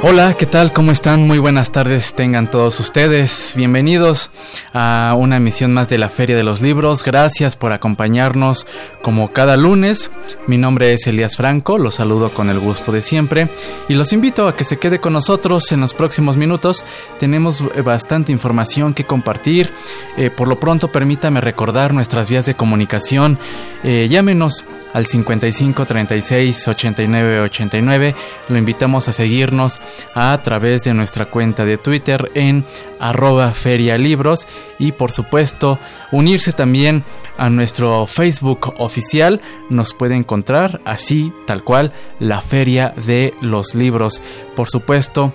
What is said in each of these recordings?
Hola, ¿qué tal? ¿Cómo están? Muy buenas tardes tengan todos ustedes. Bienvenidos a una emisión más de la Feria de los Libros. Gracias por acompañarnos como cada lunes. Mi nombre es Elías Franco, los saludo con el gusto de siempre y los invito a que se quede con nosotros en los próximos minutos. Tenemos bastante información que compartir. Eh, por lo pronto, permítame recordar nuestras vías de comunicación. Eh, llámenos al 55 36 89 89. Lo invitamos a seguirnos a través de nuestra cuenta de Twitter en arroba ferialibros y por supuesto unirse también a nuestro Facebook oficial. Nos puede encontrar así tal cual la feria de los libros. Por supuesto,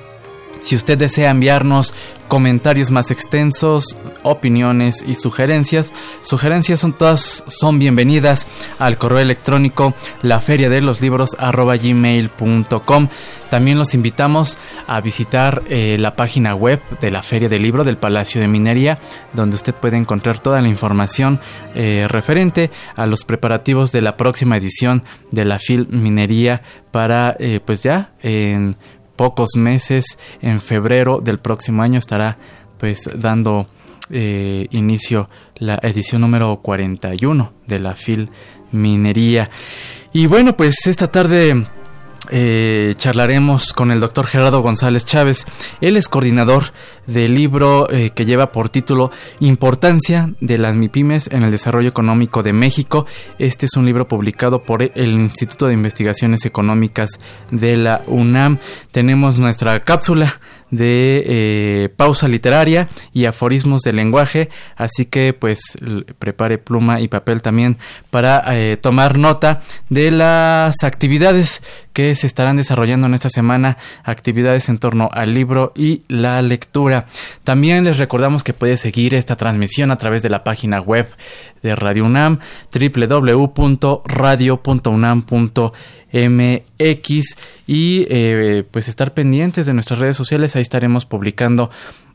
si usted desea enviarnos comentarios más extensos, opiniones y sugerencias, sugerencias son todas son bienvenidas al correo electrónico la feria de los libros gmail.com. También los invitamos a visitar eh, la página web de la Feria del Libro del Palacio de Minería, donde usted puede encontrar toda la información eh, referente a los preparativos de la próxima edición de la FIL Minería para, eh, pues ya, en pocos meses, en febrero del próximo año estará pues dando eh, inicio la edición número 41 de la FIL Minería. Y bueno, pues esta tarde eh, charlaremos con el doctor Gerardo González Chávez. Él es coordinador del libro eh, que lleva por título Importancia de las MIPIMES en el Desarrollo Económico de México. Este es un libro publicado por el Instituto de Investigaciones Económicas de la UNAM. Tenemos nuestra cápsula de eh, pausa literaria y aforismos de lenguaje, así que pues prepare pluma y papel también para eh, tomar nota de las actividades que se estarán desarrollando en esta semana, actividades en torno al libro y la lectura. También les recordamos que puede seguir esta transmisión a través de la página web de Radio UNAM, www.radio.unam.mx y eh, pues estar pendientes de nuestras redes sociales, ahí estaremos publicando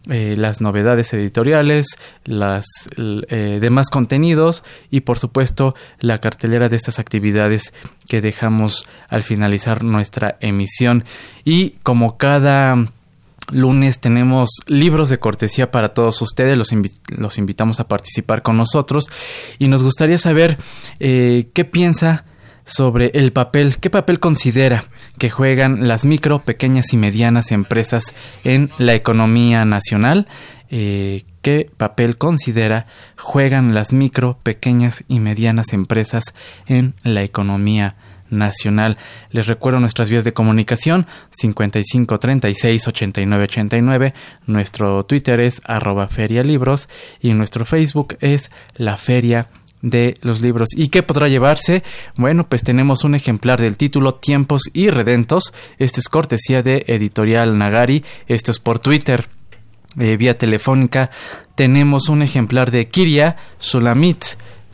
eh, las novedades editoriales, las eh, demás contenidos y por supuesto la cartelera de estas actividades que dejamos al finalizar nuestra emisión. Y como cada lunes tenemos libros de cortesía para todos ustedes, los, los invitamos a participar con nosotros. Y nos gustaría saber qué piensa sobre el papel, qué papel considera que juegan las micro, pequeñas y medianas empresas en la economía nacional, eh, qué papel considera juegan las micro, pequeñas y medianas empresas en la economía nacional. Les recuerdo nuestras vías de comunicación 55 36 89 89, nuestro Twitter es arroba ferialibros y nuestro Facebook es la feria de los libros. ¿Y qué podrá llevarse? Bueno, pues tenemos un ejemplar del título Tiempos y Redentos. Este es cortesía de Editorial Nagari. Esto es por Twitter. Eh, vía telefónica tenemos un ejemplar de Kiria Sulamit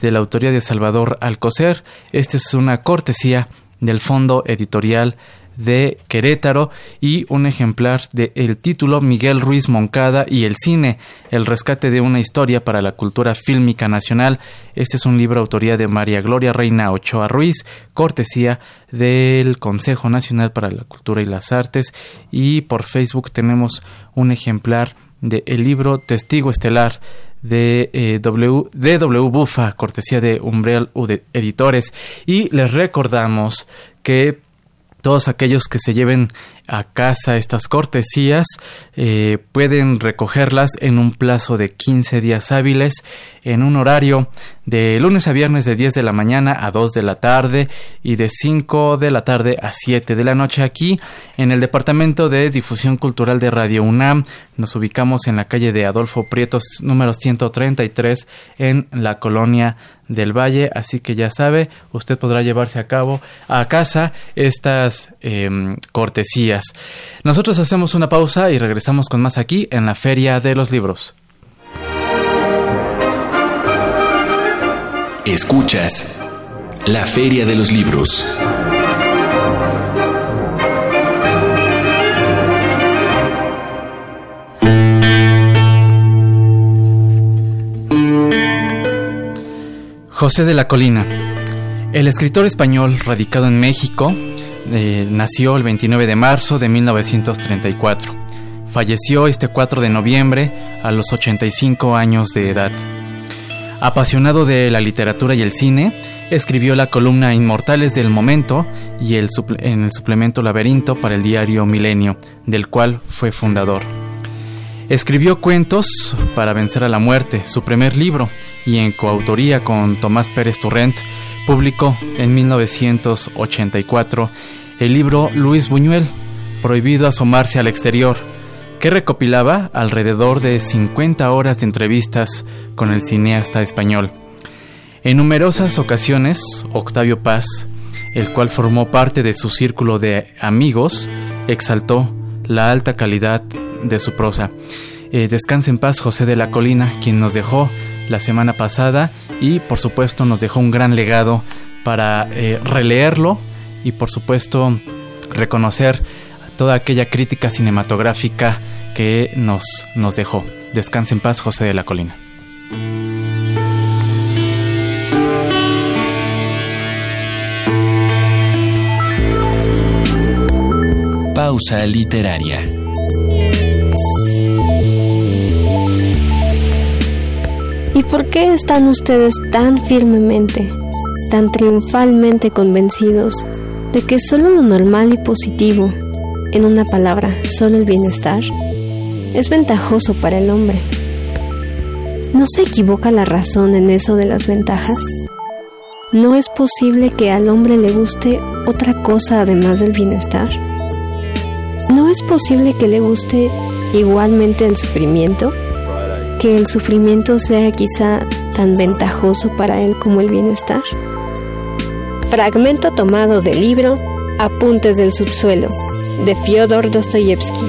de la autoría de Salvador Alcocer. Esta es una cortesía del Fondo Editorial de Querétaro y un ejemplar de el título Miguel Ruiz Moncada y el cine, el rescate de una historia para la cultura fílmica nacional. Este es un libro autoría de María Gloria Reina Ochoa Ruiz, cortesía del Consejo Nacional para la Cultura y las Artes y por Facebook tenemos un ejemplar de el libro Testigo Estelar de, eh, w, de W Bufa, cortesía de Umbrel Editores. Y les recordamos que todos aquellos que se lleven a casa estas cortesías eh, pueden recogerlas en un plazo de 15 días hábiles en un horario de lunes a viernes de 10 de la mañana a 2 de la tarde y de 5 de la tarde a 7 de la noche aquí en el Departamento de Difusión Cultural de Radio UNAM. Nos ubicamos en la calle de Adolfo Prietos número 133 en la colonia del Valle, así que ya sabe, usted podrá llevarse a cabo a casa estas em, cortesías. Nosotros hacemos una pausa y regresamos con más aquí en la Feria de los Libros. Escuchas La Feria de los Libros. José de la Colina. El escritor español radicado en México eh, nació el 29 de marzo de 1934. Falleció este 4 de noviembre a los 85 años de edad. Apasionado de la literatura y el cine, escribió la columna Inmortales del Momento y el en el suplemento Laberinto para el diario Milenio, del cual fue fundador. Escribió Cuentos para vencer a la muerte, su primer libro, y en coautoría con Tomás Pérez Turrent, publicó en 1984 el libro Luis Buñuel, Prohibido asomarse al exterior, que recopilaba alrededor de 50 horas de entrevistas con el cineasta español. En numerosas ocasiones, Octavio Paz, el cual formó parte de su círculo de amigos, exaltó la alta calidad de su prosa. Eh, descanse en paz José de la Colina, quien nos dejó la semana pasada y por supuesto nos dejó un gran legado para eh, releerlo y por supuesto reconocer toda aquella crítica cinematográfica que nos, nos dejó. Descanse en paz José de la Colina. Pausa literaria. ¿Y por qué están ustedes tan firmemente, tan triunfalmente convencidos de que solo lo normal y positivo, en una palabra, solo el bienestar, es ventajoso para el hombre? ¿No se equivoca la razón en eso de las ventajas? ¿No es posible que al hombre le guste otra cosa además del bienestar? ¿No es posible que le guste igualmente el sufrimiento? ¿Que el sufrimiento sea quizá tan ventajoso para él como el bienestar? Fragmento tomado del libro Apuntes del subsuelo de Fyodor Dostoyevsky.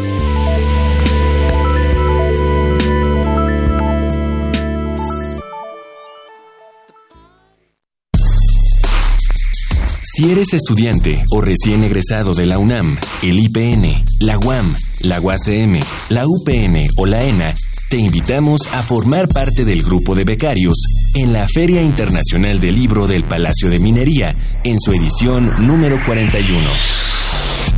Si eres estudiante o recién egresado de la UNAM, el IPN, la UAM, la UACM, la UPN o la ENA, te invitamos a formar parte del grupo de becarios en la Feria Internacional del Libro del Palacio de Minería en su edición número 41.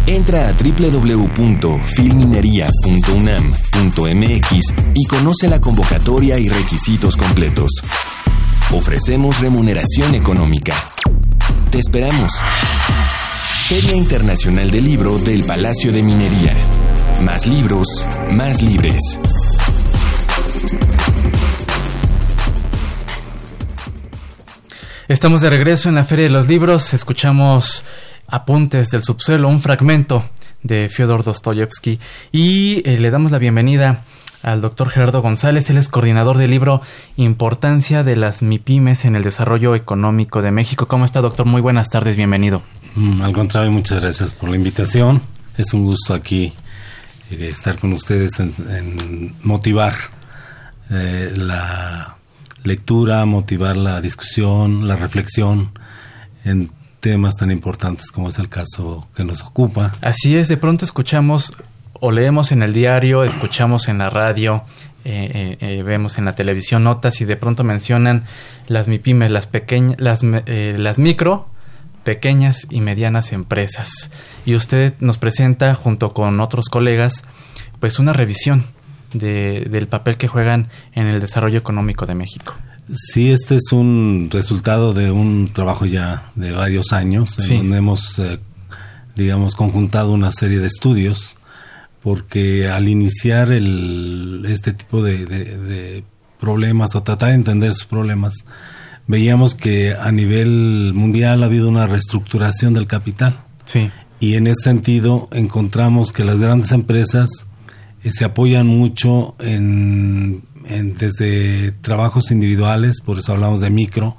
Entra a www.filminería.unam.mx y conoce la convocatoria y requisitos completos. Ofrecemos remuneración económica. Te esperamos. Feria Internacional del Libro del Palacio de Minería. Más libros, más libres. Estamos de regreso en la Feria de los Libros. Escuchamos Apuntes del Subsuelo, un fragmento de Fyodor Dostoyevsky. Y eh, le damos la bienvenida al doctor Gerardo González. Él es coordinador del libro Importancia de las MIPIMES en el Desarrollo Económico de México. ¿Cómo está, doctor? Muy buenas tardes, bienvenido. Mm, al contrario, muchas gracias por la invitación. Es un gusto aquí eh, estar con ustedes en, motivar eh, la lectura, motivar la discusión, la reflexión en temas tan importantes como es el caso que nos ocupa. Así es, de pronto escuchamos o leemos en el diario, escuchamos en la radio, eh, eh, eh, vemos en la televisión notas y de pronto mencionan las MIPIMES, las pequeñas, las, las micro, pequeñas y medianas empresas. Y usted nos presenta junto con otros colegas pues una revisión del papel que juegan en el desarrollo económico de México. Sí, este es un resultado de un trabajo ya de varios años, en donde hemos, digamos, conjuntado una serie de estudios porque al iniciar el, este tipo de, problemas o tratar de entender sus problemas, veíamos que a nivel mundial ha habido una reestructuración del capital. Sí. Y en ese sentido encontramos que las grandes empresas eh, se apoyan mucho en, desde trabajos individuales, por eso hablamos de micro,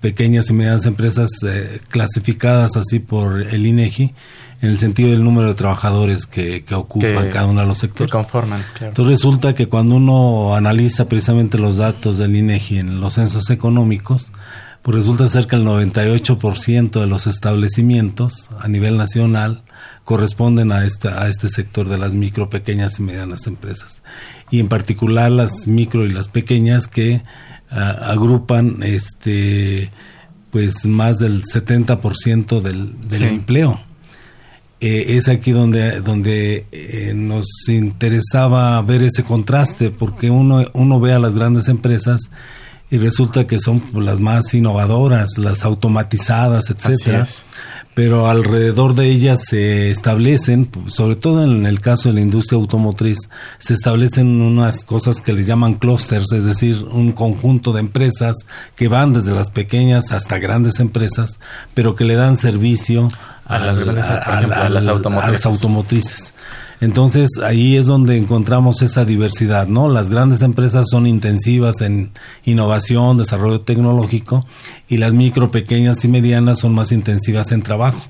pequeñas y medianas empresas eh, clasificadas así por el INEGI en el sentido del número de trabajadores que, que ocupan cada uno de los sectores. Que conforman, Entonces resulta que cuando uno analiza precisamente los datos del INEGI en los censos económicos, pues resulta ser que el 98% de los establecimientos a nivel nacional corresponden a este, a este sector de las micro, pequeñas y medianas empresas. Y en particular las micro y las pequeñas que ah, agrupan este pues más del 70% del, del empleo. Eh, es aquí donde, donde eh, nos interesaba ver ese contraste, porque uno, uno ve a las grandes empresas y resulta que son las más innovadoras, las automatizadas, etcétera. Pero alrededor de ellas se establecen, sobre todo en el caso de la industria automotriz, se establecen unas cosas que les llaman clusters, es decir, un conjunto de empresas que van desde las pequeñas hasta grandes empresas, pero que le dan servicio a, las, a, las automotrices. Entonces ahí es donde encontramos esa diversidad, ¿no? Las grandes empresas son intensivas en innovación, desarrollo tecnológico y las micro, pequeñas y medianas son más intensivas en trabajo.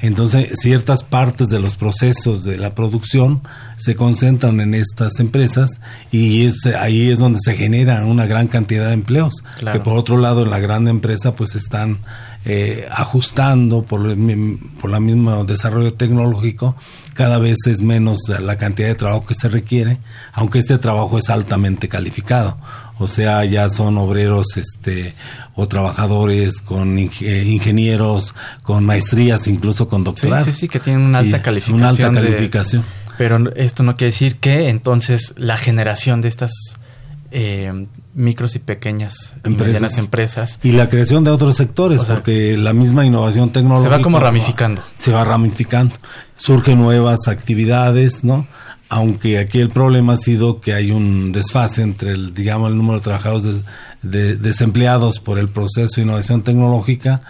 Entonces, ciertas partes de los procesos de la producción se concentran en estas empresas y es, ahí es donde se generan una gran cantidad de empleos. Que por otro lado, en la gran empresa, pues están eh, ajustando por, por el mismo desarrollo tecnológico, cada vez es menos la cantidad de trabajo que se requiere, aunque este trabajo es altamente calificado. O sea, ya son obreros este, o trabajadores con eh, ingenieros, con maestrías, incluso con doctorado. Sí, sí, sí, que tienen una alta calificación. Una alta calificación. pero esto no quiere decir que entonces la generación de estas eh, micros y pequeñas empresas. y medianas empresas. Y la creación de otros sectores, porque la misma innovación tecnológica... Se va como ramificando. Se va ramificando. Surgen nuevas actividades, ¿no? Aunque aquí el problema ha sido que hay un desfase entre, el, digamos, el número de trabajadores desempleados por el proceso de innovación tecnológica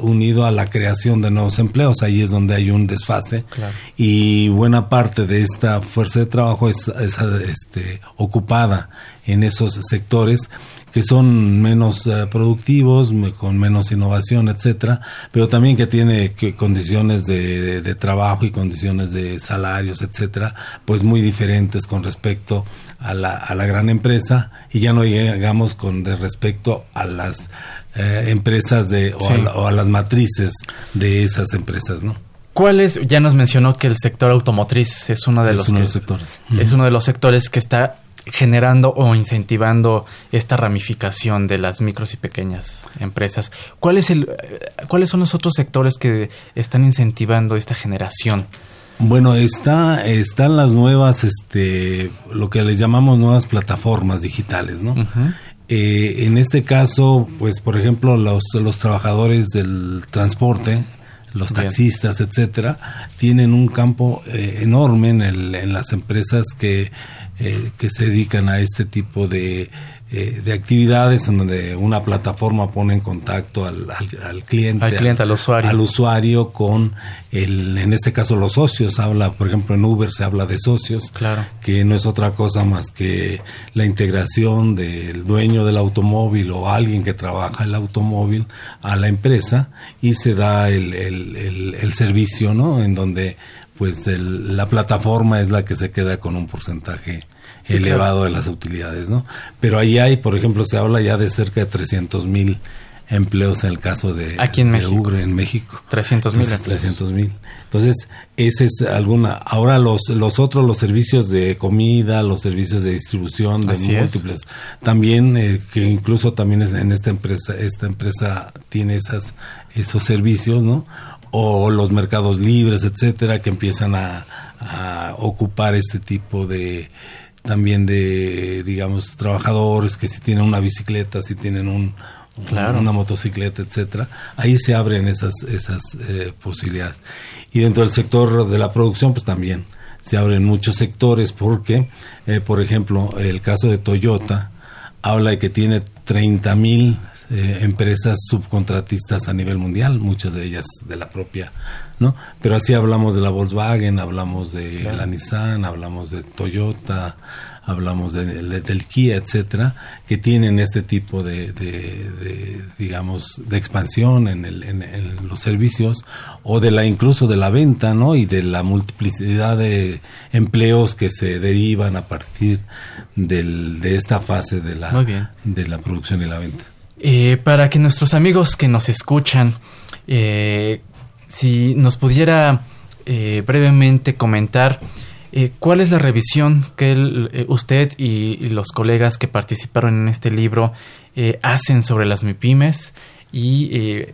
unido a la creación de nuevos empleos. Ahí es donde hay un desfase. Y buena parte de esta fuerza de trabajo es, este, ocupada en esos sectores que son menos eh, productivos, con menos innovación, etcétera, pero también que tiene condiciones de, trabajo y condiciones de salarios, etcétera, pues muy diferentes con respecto a la, a la gran empresa y ya no llegamos con de respecto a las eh, empresas de o, a, las matrices de esas empresas, ¿no? ¿Cuáles? Ya nos mencionó que el sector automotriz es uno de los, sectores. Es uno de los sectores que está generando o incentivando esta ramificación de las micros y pequeñas empresas. ¿Cuál es el, eh, ¿Cuáles son los otros sectores que están incentivando esta generación? Bueno, está, están las nuevas, este, lo que les llamamos nuevas plataformas digitales, ¿no? Eh, en este caso, pues por ejemplo, los, los trabajadores del transporte, los taxistas, etcétera, tienen un campo eh, enorme en, el, en las empresas que, eh, que se dedican a este tipo de eh, de actividades en donde una plataforma pone en contacto al, al, cliente, al, cliente al, usuario. al usuario con el, en este caso los socios, habla, por ejemplo en Uber se habla de socios, claro. que no es otra cosa más que la integración del dueño del automóvil o alguien que trabaja el automóvil a la empresa y se da el, el, el servicio, ¿no? En donde pues la plataforma es la que se queda con un porcentaje elevado de las utilidades, ¿no? Pero ahí hay, por ejemplo, se habla ya de cerca de 300 mil empleos en el caso de, Aquí en México. en México. 300 mil. 300 mil. Entonces, ese es alguna. Ahora los, los otros, los servicios de comida, los servicios de distribución de múltiples, también, eh, que incluso también en esta empresa, esta empresa tiene esas, esos servicios, ¿no? O los mercados libres, etcétera, que empiezan a ocupar este tipo de, también de, digamos, trabajadores que si tienen una bicicleta, si tienen un, una motocicleta, etcétera, ahí se abren esas, esas eh, posibilidades. Y dentro del sector de la producción, pues también se abren muchos sectores porque, eh, por ejemplo, el caso de Toyota habla de que tiene 30 mil eh, empresas subcontratistas a nivel mundial, muchas de ellas de la propia, ¿no? Pero así hablamos de la Volkswagen, hablamos de la Nissan, hablamos de Toyota, hablamos de, del Kia, etcétera, que tienen este tipo de, digamos, de expansión en, el, en, los servicios o de la incluso de la venta, ¿no? Y de la multiplicidad de empleos que se derivan a partir del, de esta fase de la, de la producción y la venta. Eh, para que nuestros amigos que nos escuchan, eh, si nos pudiera eh, brevemente comentar cuál es la revisión que usted y, los colegas que participaron en este libro hacen sobre las MIPIMES y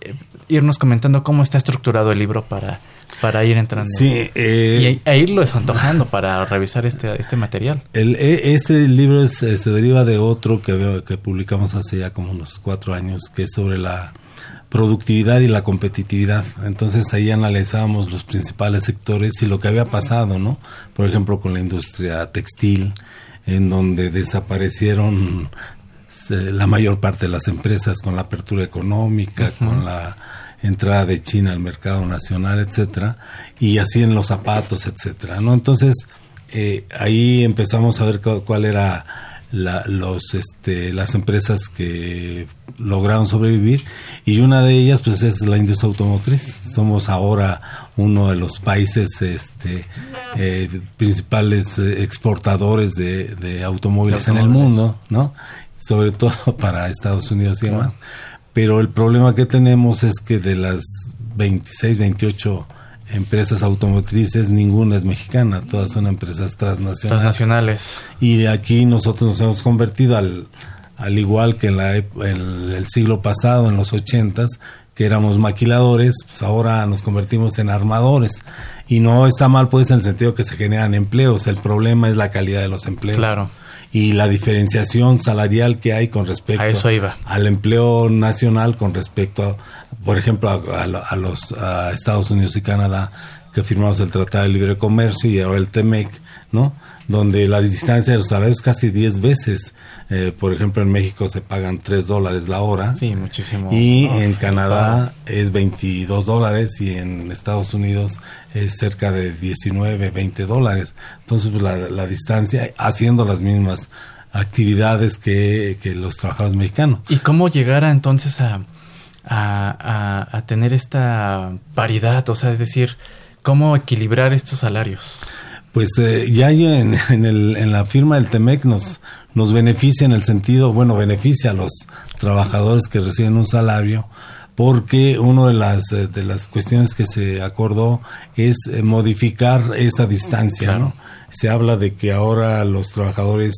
irnos comentando cómo está estructurado el libro para para ir entrando. Sí, eh, y, e irlo desantojando para revisar este, este material. El, e, este libro se deriva de otro que, que publicamos hace ya como unos cuatro años, que es sobre la productividad y la competitividad. Entonces ahí analizábamos los principales sectores y lo que había pasado, ¿no? Por ejemplo, con la industria textil, en donde desaparecieron eh, la mayor parte de las empresas con la apertura económica, con la entrada de China al mercado nacional, etcétera, y así en los zapatos, etcétera, ¿no? Entonces eh, ahí empezamos a ver cuál era la, los, este, las empresas que lograron sobrevivir y una de ellas pues es la industria automotriz. Somos ahora uno de los países este, eh, principales eh, exportadores de, automóviles, en el mundo, ¿no? Sobre todo para Estados Unidos y demás pero el problema que tenemos es que de las 26, 28 empresas automotrices, ninguna es mexicana, todas son empresas transnacionales. Transnacionales. Y aquí nosotros nos hemos convertido al, al igual que en, la, en el siglo pasado, en los 80 que éramos maquiladores, pues ahora nos convertimos en armadores. Y no está mal, pues, en el sentido que se generan empleos. El problema es la calidad de los empleos. Claro y la diferenciación salarial que hay con respecto al empleo nacional con respecto, por ejemplo, a, los Estados Unidos y Canadá que firmamos el Tratado de Libre Comercio y ahora el TEMEC, ¿no? donde la distancia de los salarios es casi 10 veces. Eh, por ejemplo, en México se pagan 3 dólares la hora. Sí, muchísimo. Y en Canadá es 22 dólares y en Estados Unidos es cerca de 19, 20 dólares. Entonces, pues, la, distancia, haciendo las mismas actividades que, los trabajadores mexicanos. ¿Y cómo llegar entonces a, a, a tener esta paridad? O sea, es decir, ¿cómo equilibrar estos salarios? pues eh, ya en, en, el, en la firma del TEMEC nos, nos beneficia en el sentido, bueno, beneficia a los trabajadores que reciben un salario, porque una de las, eh, de las cuestiones que se acordó es eh, modificar esa distancia, ¿no? Se habla de que ahora los trabajadores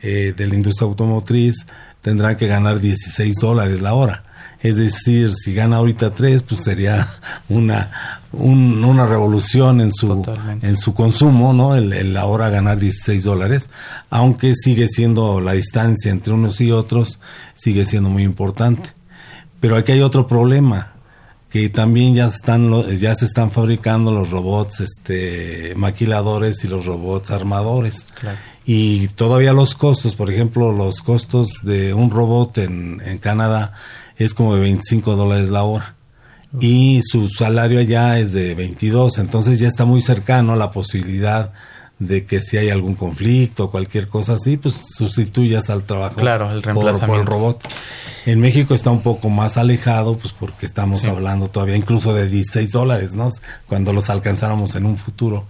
de la industria automotriz tendrán que ganar 16 dólares la hora es decir, si gana ahorita tres, pues sería una, una revolución en su, en su consumo, ¿no? El, ahora ganar 16 dólares, aunque sigue siendo la distancia entre unos y otros, sigue siendo muy importante. Pero aquí hay otro problema, que también ya están ya se están fabricando los robots este maquiladores y los robots armadores y todavía los costos por ejemplo los costos de un robot en, en Canadá es como de 25 dólares la hora. Y su salario allá es de 22, entonces ya está muy cercano a la posibilidad de que si hay algún conflicto o cualquier cosa así, pues sustituyas al trabajo claro, el reemplazamiento. Por, el robot. En México está un poco más alejado, pues porque estamos hablando todavía incluso de 16 dólares, ¿no? Cuando los alcanzáramos en un futuro,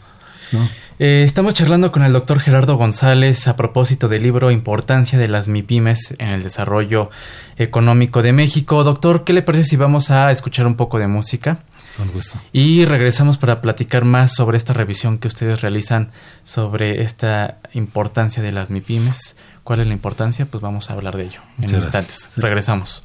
¿no? Eh, estamos charlando con el doctor Gerardo González a propósito del libro Importancia de las MIPIMES en el desarrollo económico de México. Doctor, ¿qué le parece si vamos a escuchar un poco de música? Con gusto. Y regresamos para platicar más sobre esta revisión que ustedes realizan sobre esta importancia de las MIPIMES. ¿Cuál es la importancia? Pues vamos a hablar de ello en instantes. Regresamos.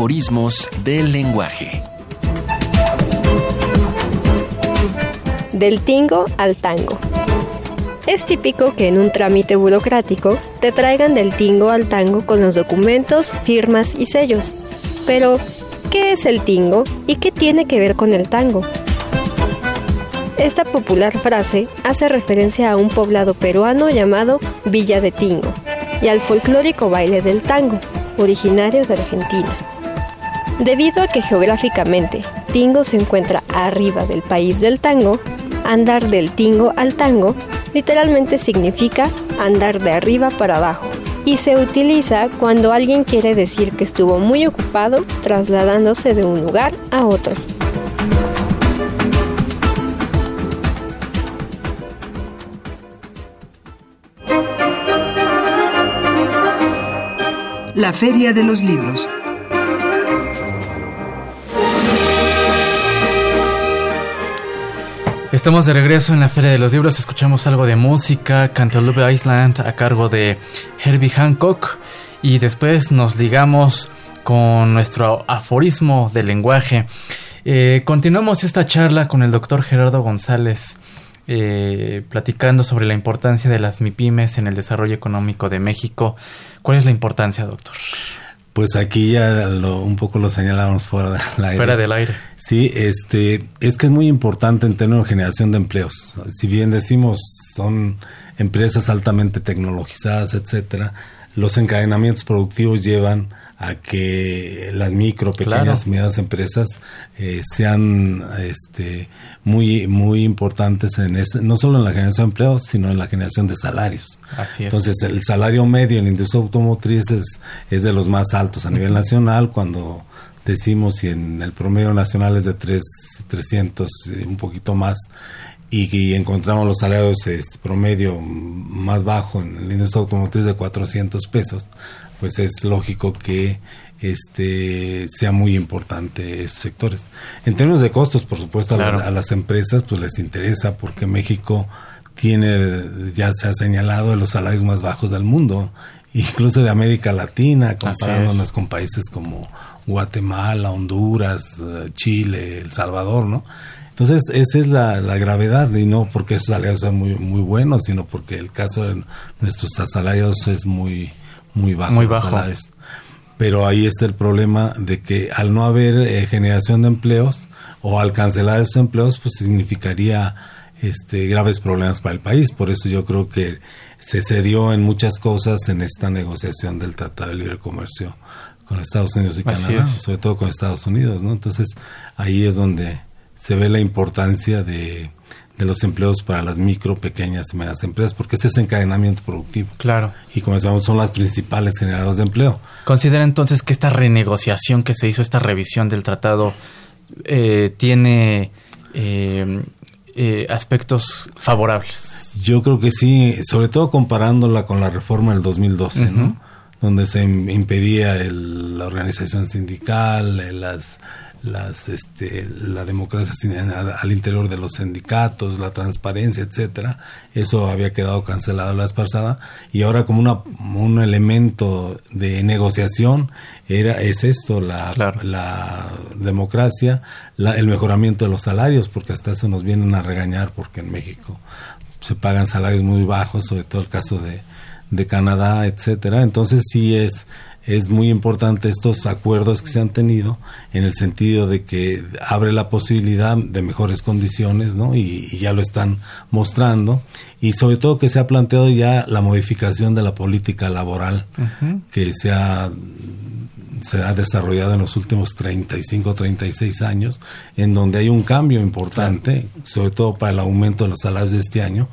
Aforismos del lenguaje. Del tingo al tango. Es típico que en un trámite burocrático te traigan del tingo al tango con los documentos, firmas y sellos. Pero, ¿qué es el tingo y qué tiene que ver con el tango? Esta popular frase hace referencia a un poblado peruano llamado Villa de Tingo y al folclórico baile del tango, originario de Argentina. Debido a que geográficamente Tingo se encuentra arriba del país del tango, andar del tingo al tango literalmente significa andar de arriba para abajo y se utiliza cuando alguien quiere decir que estuvo muy ocupado trasladándose de un lugar a otro. La Feria de los Libros. Estamos de regreso en la Feria de los Libros, escuchamos algo de música, Cantaloupe Island a cargo de Herbie Hancock y después nos ligamos con nuestro aforismo de lenguaje. Eh, continuamos esta charla con el doctor Gerardo González, eh, platicando sobre la importancia de las MIPIMES en el desarrollo económico de México. ¿Cuál es la importancia, doctor? Pues aquí ya un poco lo señalábamos fuera del aire. Fuera del aire. Sí, este, es que es muy importante en términos de generación de empleos. Si bien decimos son empresas altamente tecnologizadas, etcétera, los encadenamientos productivos llevan a que las micro, pequeñas y medianas empresas eh, sean este, muy, muy importantes en ese, no solo en la generación de empleos, sino en la generación de salarios. Así es. Entonces, el salario medio en la industria automotriz es, es de los más altos a nivel nacional, cuando decimos y en el promedio nacional es de 3, 300, un poquito más, y, encontramos los salarios este, promedio más bajo en la industria automotriz de 400 pesos pues es lógico que este sea muy importante esos sectores. En términos de costos, por supuesto, a, las, empresas pues les interesa porque México tiene, ya se ha señalado, los salarios más bajos del mundo, incluso de América Latina, comparándonos con países como Guatemala, Honduras, eh, Chile, El Salvador, ¿no? Entonces, esa es la, la, gravedad, y no porque esos salarios sean muy, muy buenos, sino porque el caso de nuestros salarios es muy, muy bajo. Muy bajo. Pero ahí está el problema de que al no haber eh, generación de empleos o al cancelar esos empleos, pues significaría este, graves problemas para el país. Por eso yo creo que se cedió en muchas cosas en esta negociación del Tratado de Libre Comercio con Estados Unidos y Canadá, sobre todo con Estados Unidos, ¿no? Entonces ahí es donde se ve la importancia de de los empleos para las micro, pequeñas y medianas empresas, porque ese es encadenamiento productivo. Claro. Y como sabemos, son las principales generadoras de empleo. Considera entonces que esta renegociación que se hizo, esta revisión del tratado, eh, tiene eh, eh, aspectos favorables. Yo creo que sí, sobre todo comparándola con la reforma del 2012, ¿no? Donde se impedía la organización sindical, las las este la democracia al interior de los sindicatos la transparencia etcétera eso había quedado cancelado la vez pasada y ahora como una un elemento de negociación era es esto la, la democracia el mejoramiento de los salarios porque hasta eso nos vienen a regañar porque en México se pagan salarios muy bajos sobre todo el caso de de Canadá etcétera. Entonces sí es es muy importante estos acuerdos que se han tenido en el sentido de que abre la posibilidad de mejores condiciones, ¿no? Y, ya lo están mostrando. Y sobre todo que se ha planteado ya la modificación de la política laboral que se ha se ha desarrollado en los últimos 35, 36 años, en donde hay un cambio importante, sobre todo para el aumento de los salarios de este año,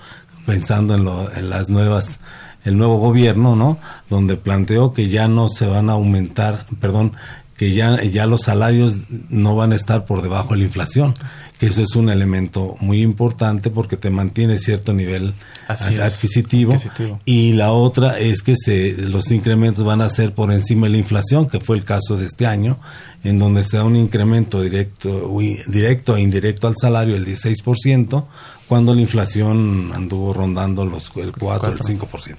pensando en, lo, en las nuevas el nuevo gobierno, ¿no? Donde planteó que ya no se van a aumentar, perdón, que ya, ya los salarios no van a estar por debajo de la inflación, que eso es un elemento muy importante porque te mantiene cierto nivel adquisitivo, y la otra es que se, los incrementos van a ser por encima de la inflación, que fue el caso de este año, en donde se da un incremento directo, directo e indirecto al salario del 16%, cuando la inflación anduvo rondando los, el 4, el 5%.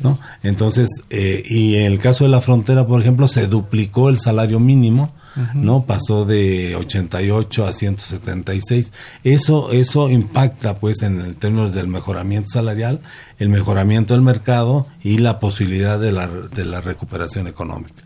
¿No? Entonces, eh, y en el caso de la frontera, por ejemplo, se duplicó el salario mínimo, ¿no? Pasó de 88 a 176. Eso, eso impacta, pues, en términos del mejoramiento salarial, el mejoramiento del mercado y la posibilidad de la, de la recuperación económica.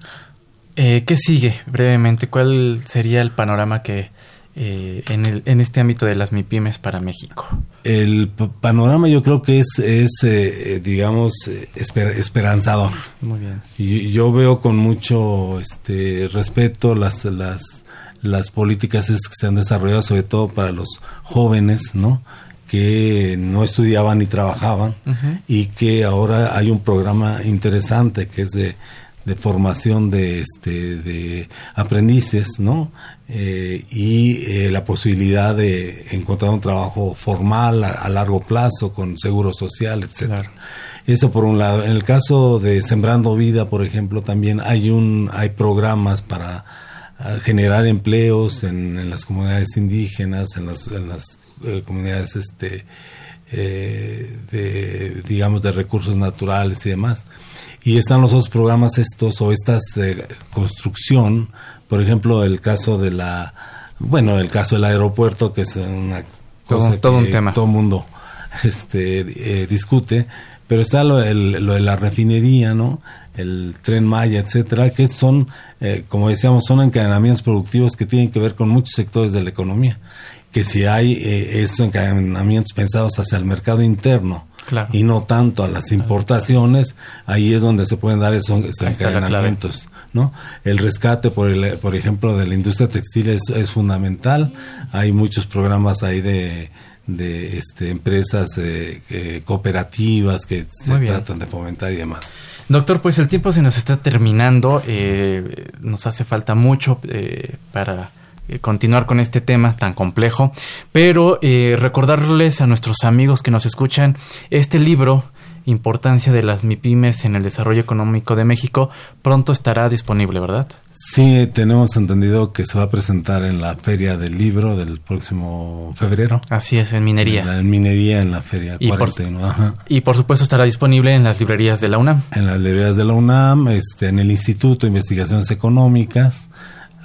Eh, ¿Qué sigue brevemente? ¿Cuál sería el panorama que eh, en, el, en este ámbito de las MIPIMES para México? El panorama yo creo que es, es eh, digamos, esperanzador. Muy bien. Y yo veo con mucho este, respeto las, las, las políticas que se han desarrollado, sobre todo para los jóvenes, ¿no? que no estudiaban ni trabajaban y que ahora hay un programa interesante que es de de formación de este de aprendices no eh, y eh, la posibilidad de encontrar un trabajo formal a, largo plazo con seguro social etcétera. Eso por un lado. En el caso de sembrando vida por ejemplo también hay un hay programas para ah, generar empleos en, las comunidades indígenas en las, en las eh, comunidades este de digamos de recursos naturales y demás. Y están los otros programas estos o estas eh, construcción, por ejemplo, el caso de la, bueno, el caso del aeropuerto, que es una cosa todo, que un tema. todo mundo este, eh, discute, pero está lo, lo, de la refinería, ¿no? El tren Maya, etcétera, que son, eh, como decíamos, son encadenamientos productivos que tienen que ver con muchos sectores de la economía. Que si hay eh, estos encadenamientos pensados hacia el mercado interno, y no tanto a las importaciones, ahí es donde se pueden dar esos, encadenamientos. ¿No? El rescate, por, el, por ejemplo, de la industria textil es, es fundamental. Hay muchos programas ahí de, de este, empresas eh, cooperativas que se tratan de fomentar y demás. Doctor, pues el tiempo se nos está terminando, eh, nos hace falta mucho eh, para continuar con este tema tan complejo, pero recordarles a nuestros amigos que nos escuchan este libro, Importancia de las MIPIMES en el Desarrollo Económico de México, pronto estará disponible, ¿verdad? Sí, tenemos entendido que se va a presentar en la Feria del Libro del próximo febrero. Así es, en Minería. En, Minería, en la Feria y Por, y por supuesto estará disponible en las librerías de la UNAM. En las librerías de la UNAM, este, en el Instituto de Investigaciones Económicas,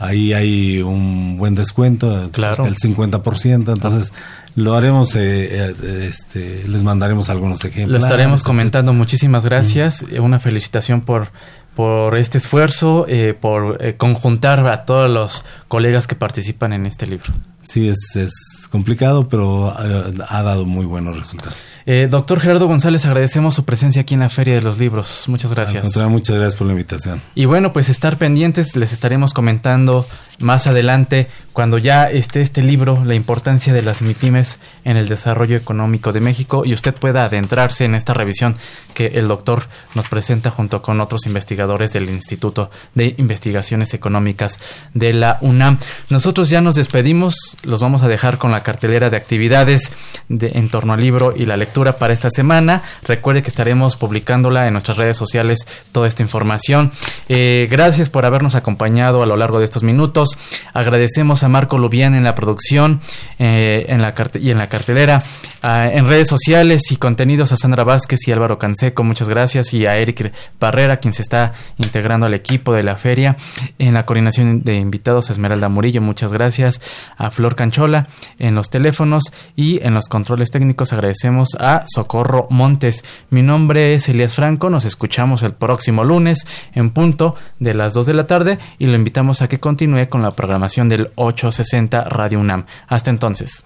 ahí hay un buen descuento, claro. el 50%, entonces lo haremos, eh, eh, este, les mandaremos algunos ejemplos. Lo estaremos comentando, muchísimas gracias, una felicitación por por este esfuerzo, eh, por conjuntar a todos los colegas que participan en este libro. Sí, es, es complicado, pero ha dado muy buenos resultados. Eh, doctor Gerardo González, agradecemos su presencia aquí en la Feria de los Libros. Muchas gracias. muchas gracias por la invitación. Y bueno, pues estar pendientes, les estaremos comentando más adelante cuando ya esté este libro, la importancia de las MIPIMES en el desarrollo económico de México y usted pueda adentrarse en esta revisión que el doctor nos presenta junto con otros investigadores del Instituto de Investigaciones Económicas de la UNAM. Nosotros ya nos despedimos, los vamos a dejar con la cartelera de actividades de, en torno al libro y la lectura para esta semana. Recuerde que estaremos publicándola en nuestras redes sociales toda esta información. Eh, gracias por habernos acompañado a lo largo de estos minutos. Agradecemos a Marco Lubián en la producción eh, en la y en la cartelera. En redes sociales y contenidos a Sandra Vázquez y Álvaro Canseco, muchas gracias. Y a Eric Barrera, quien se está integrando al equipo de la feria. En la coordinación de invitados, a Esmeralda Murillo, muchas gracias. A Flor Canchola en los teléfonos y en los controles técnicos agradecemos a Socorro Montes. Mi nombre es Elías Franco, nos escuchamos el próximo lunes en punto de las 2 de la tarde y lo invitamos a que continúe con la programación del 860 Radio UNAM. Hasta entonces.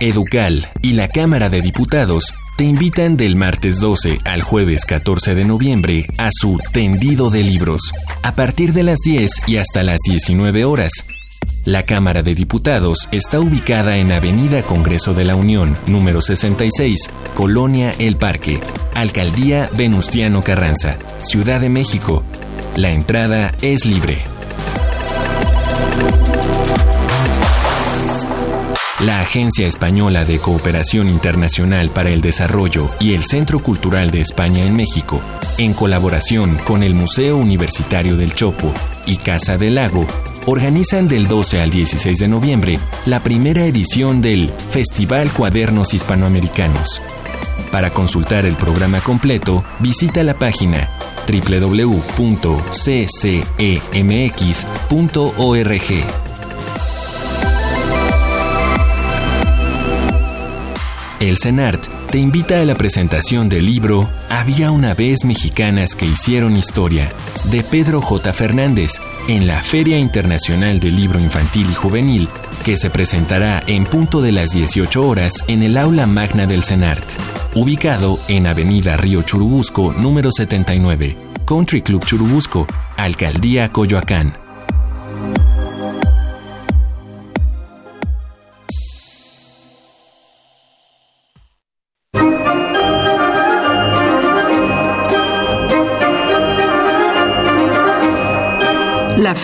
Educal y la Cámara de Diputados te invitan del martes 12 al jueves 14 de noviembre a su tendido de libros, a partir de las 10 y hasta las 19 horas la Cámara de Diputados está ubicada en Avenida Congreso de la Unión, número 66, Colonia El Parque, Alcaldía Venustiano Carranza, Ciudad de México. La entrada es libre. La Agencia Española de Cooperación Internacional para el Desarrollo y el Centro Cultural de España en México, en colaboración con el Museo Universitario del Chopo y Casa del Lago, organizan del 12 al 16 de noviembre la primera edición del Festival Cuadernos Hispanoamericanos. Para consultar el programa completo, visita la página www.ccemx.org. El CENART te invita a la presentación del libro Había una vez mexicanas que hicieron historia, de Pedro J. Fernández, en la Feria Internacional del Libro Infantil y Juvenil, que se presentará en punto de las 18 horas en el aula magna del CENART, ubicado en Avenida Río Churubusco, número 79, Country Club Churubusco, Alcaldía Coyoacán.